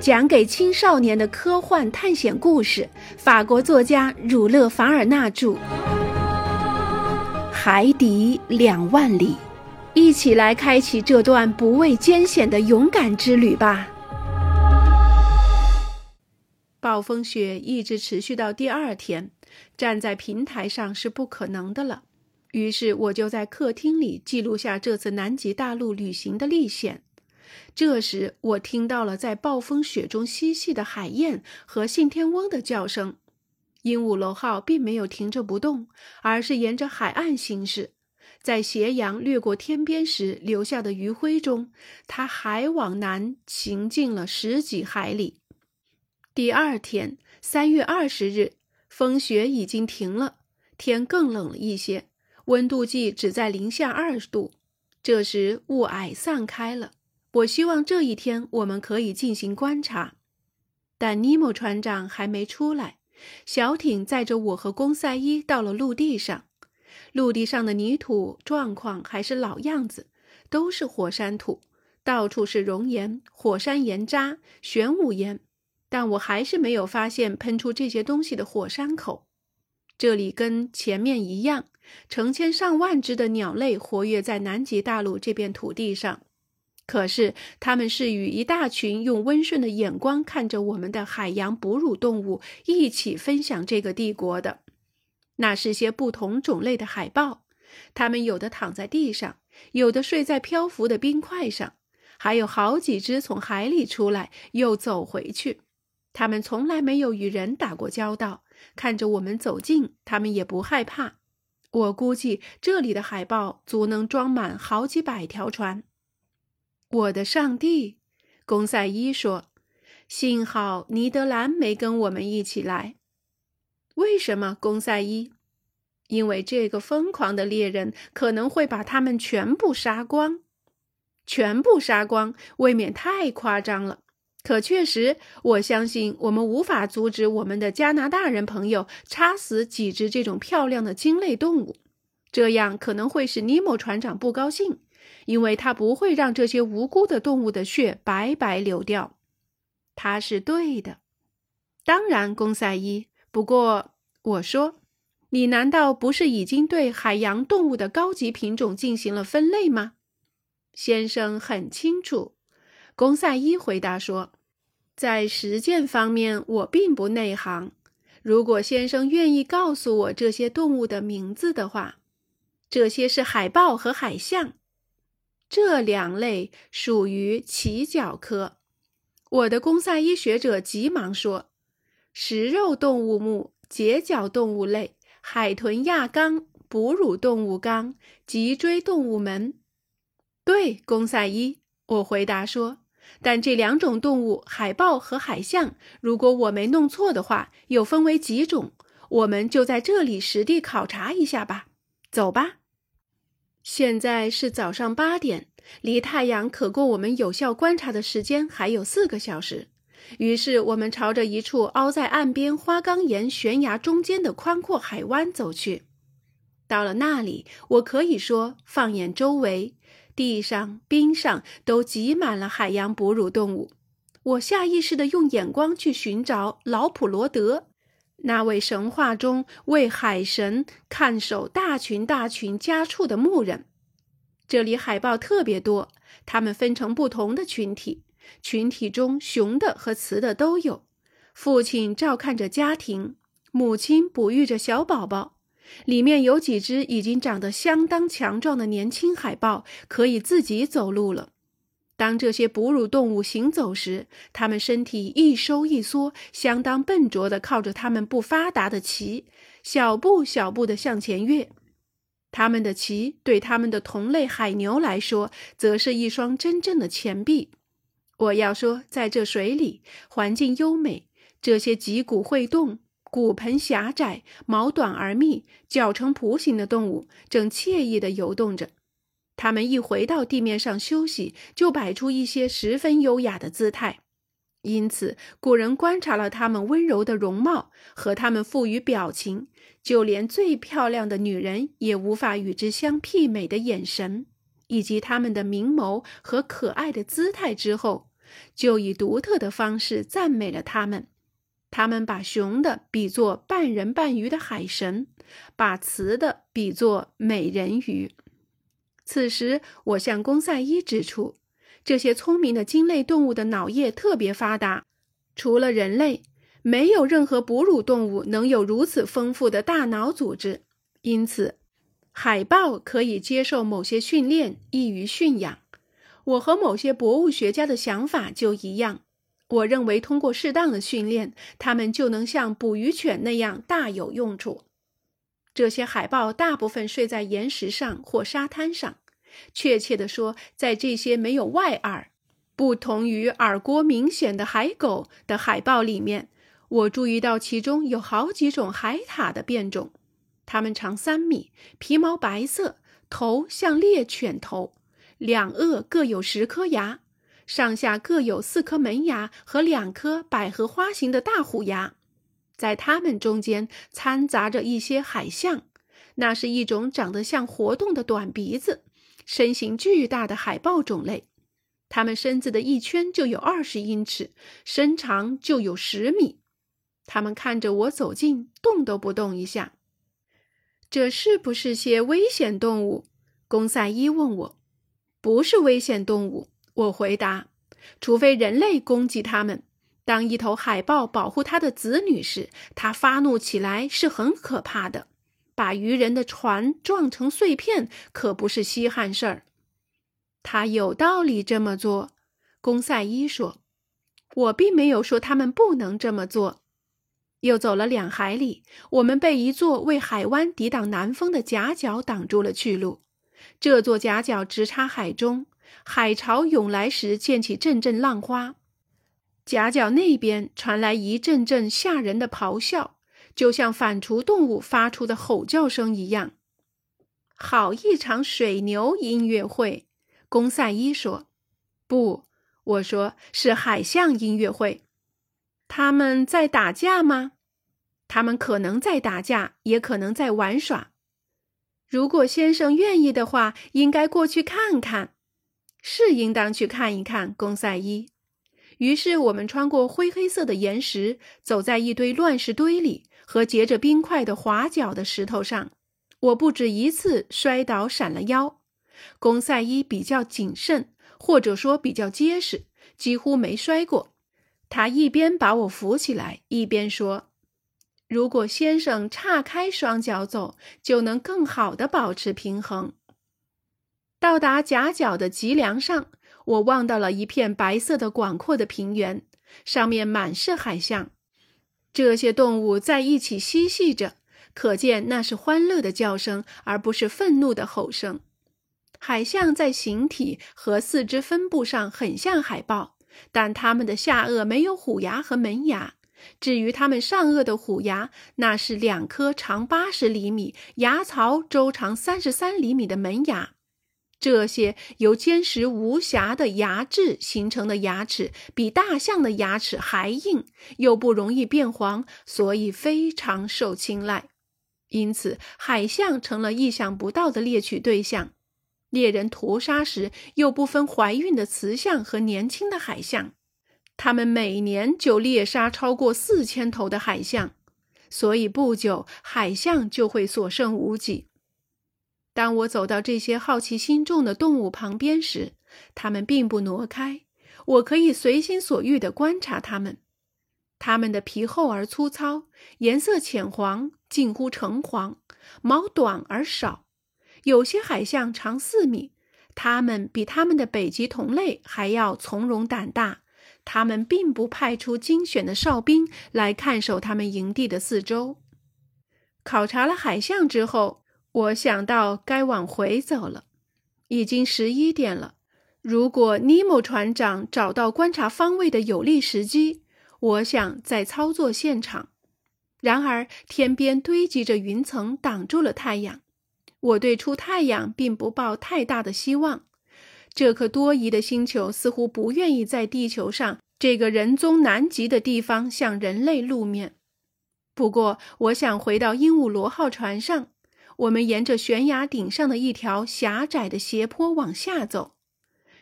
讲给青少年的科幻探险故事，法国作家儒勒·凡尔纳著，《海底两万里》，一起来开启这段不畏艰险的勇敢之旅吧。暴风雪一直持续到第二天，站在平台上是不可能的了。于是我就在客厅里记录下这次南极大陆旅行的历险。这时，我听到了在暴风雪中嬉戏的海燕和信天翁的叫声。鹦鹉螺号并没有停着不动，而是沿着海岸行驶。在斜阳掠过天边时留下的余晖中，它还往南行进了十几海里。第二天，三月二十日，风雪已经停了，天更冷了一些，温度计只在零下二度。这时，雾霭散开了。我希望这一天我们可以进行观察，但尼莫船长还没出来。小艇载着我和公赛伊到了陆地上，陆地上的泥土状况还是老样子，都是火山土，到处是熔岩、火山岩渣、玄武岩，但我还是没有发现喷出这些东西的火山口。这里跟前面一样，成千上万只的鸟类活跃在南极大陆这片土地上。可是，他们是与一大群用温顺的眼光看着我们的海洋哺乳动物一起分享这个帝国的。那是些不同种类的海豹，它们有的躺在地上，有的睡在漂浮的冰块上，还有好几只从海里出来又走回去。它们从来没有与人打过交道，看着我们走近，它们也不害怕。我估计这里的海豹足能装满好几百条船。我的上帝，公赛伊说：“幸好尼德兰没跟我们一起来。为什么，公赛伊？因为这个疯狂的猎人可能会把他们全部杀光。全部杀光未免太夸张了。可确实，我相信我们无法阻止我们的加拿大人朋友插死几只这种漂亮的鲸类动物。这样可能会使尼莫船长不高兴。”因为他不会让这些无辜的动物的血白白流掉，他是对的。当然，公赛伊。不过，我说，你难道不是已经对海洋动物的高级品种进行了分类吗？先生很清楚。公赛伊回答说：“在实践方面，我并不内行。如果先生愿意告诉我这些动物的名字的话，这些是海豹和海象。”这两类属于鳍脚科。我的公赛医学者急忙说：“食肉动物目，节角动物类，海豚亚纲，哺乳动物纲，脊椎动物门。”对，公赛医，我回答说：“但这两种动物，海豹和海象，如果我没弄错的话，又分为几种？我们就在这里实地考察一下吧。走吧。”现在是早上八点，离太阳可供我们有效观察的时间还有四个小时。于是，我们朝着一处凹在岸边花岗岩悬崖中间的宽阔海湾走去。到了那里，我可以说，放眼周围，地上、冰上都挤满了海洋哺乳动物。我下意识地用眼光去寻找老普罗德。那位神话中为海神看守大群大群家畜的牧人，这里海豹特别多，它们分成不同的群体，群体中雄的和雌的都有。父亲照看着家庭，母亲哺育着小宝宝，里面有几只已经长得相当强壮的年轻海豹，可以自己走路了。当这些哺乳动物行走时，它们身体一收一缩，相当笨拙地靠着它们不发达的鳍，小步小步地向前跃。它们的鳍对它们的同类海牛来说，则是一双真正的钱币。我要说，在这水里，环境优美，这些脊骨会动、骨盆狭窄、毛短而密、脚呈蹼形的动物，正惬意地游动着。他们一回到地面上休息，就摆出一些十分优雅的姿态。因此，古人观察了他们温柔的容貌和他们赋予表情，就连最漂亮的女人也无法与之相媲美的眼神，以及他们的明眸和可爱的姿态之后，就以独特的方式赞美了他们。他们把雄的比作半人半鱼的海神，把雌的比作美人鱼。此时，我向公赛伊指出，这些聪明的鲸类动物的脑叶特别发达，除了人类，没有任何哺乳动物能有如此丰富的大脑组织。因此，海豹可以接受某些训练，易于驯养。我和某些博物学家的想法就一样。我认为，通过适当的训练，它们就能像捕鱼犬那样大有用处。这些海豹大部分睡在岩石上或沙滩上，确切地说，在这些没有外耳、不同于耳郭明显的海狗的海豹里面，我注意到其中有好几种海獭的变种。它们长三米，皮毛白色，头像猎犬头，两颚各有十颗牙。上下各有四颗门牙和两颗百合花形的大虎牙，在它们中间掺杂着一些海象，那是一种长得像活动的短鼻子、身形巨大的海豹种类。它们身子的一圈就有二十英尺，身长就有十米。它们看着我走近，动都不动一下。这是不是些危险动物？公赛伊问我。不是危险动物。我回答：“除非人类攻击它们。当一头海豹保护它的子女时，它发怒起来是很可怕的。把渔人的船撞成碎片可不是稀罕事儿。他有道理这么做。”公赛伊说：“我并没有说他们不能这么做。”又走了两海里，我们被一座为海湾抵挡南风的夹角挡住了去路。这座夹角直插海中。海潮涌来时，溅起阵阵浪花。夹角那边传来一阵阵吓人的咆哮，就像反刍动物发出的吼叫声一样。好一场水牛音乐会，公赛伊说：“不，我说是海象音乐会。他们在打架吗？他们可能在打架，也可能在玩耍。如果先生愿意的话，应该过去看看。”是应当去看一看，公赛伊。于是我们穿过灰黑色的岩石，走在一堆乱石堆里和结着冰块的滑脚的石头上。我不止一次摔倒，闪了腰。公赛伊比较谨慎，或者说比较结实，几乎没摔过。他一边把我扶起来，一边说：“如果先生岔开双脚走，就能更好的保持平衡。”到达夹角的脊梁上，我望到了一片白色的广阔的平原，上面满是海象。这些动物在一起嬉戏着，可见那是欢乐的叫声，而不是愤怒的吼声。海象在形体和四肢分布上很像海豹，但它们的下颚没有虎牙和门牙。至于它们上颚的虎牙，那是两颗长八十厘米、牙槽周长三十三厘米的门牙。这些由坚实无瑕的牙质形成的牙齿，比大象的牙齿还硬，又不容易变黄，所以非常受青睐。因此，海象成了意想不到的猎取对象。猎人屠杀时，又不分怀孕的雌象和年轻的海象，他们每年就猎杀超过四千头的海象，所以不久海象就会所剩无几。当我走到这些好奇心重的动物旁边时，它们并不挪开，我可以随心所欲地观察它们。它们的皮厚而粗糙，颜色浅黄，近乎橙黄，毛短而少。有些海象长四米，它们比它们的北极同类还要从容胆大。它们并不派出精选的哨兵来看守它们营地的四周。考察了海象之后。我想到该往回走了，已经十一点了。如果尼莫船长找到观察方位的有利时机，我想在操作现场。然而天边堆积着云层，挡住了太阳。我对出太阳并不抱太大的希望。这颗多疑的星球似乎不愿意在地球上这个人踪难及的地方向人类露面。不过，我想回到鹦鹉螺号船上。我们沿着悬崖顶上的一条狭窄的斜坡往下走，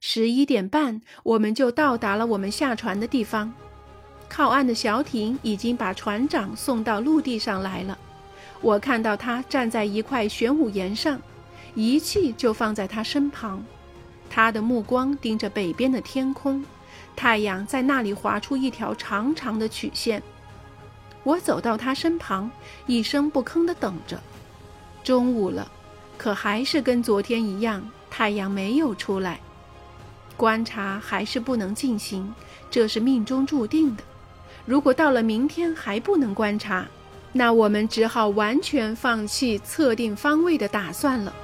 十一点半，我们就到达了我们下船的地方。靠岸的小艇已经把船长送到陆地上来了。我看到他站在一块玄武岩上，仪器就放在他身旁。他的目光盯着北边的天空，太阳在那里划出一条长长的曲线。我走到他身旁，一声不吭地等着。中午了，可还是跟昨天一样，太阳没有出来。观察还是不能进行，这是命中注定的。如果到了明天还不能观察，那我们只好完全放弃测定方位的打算了。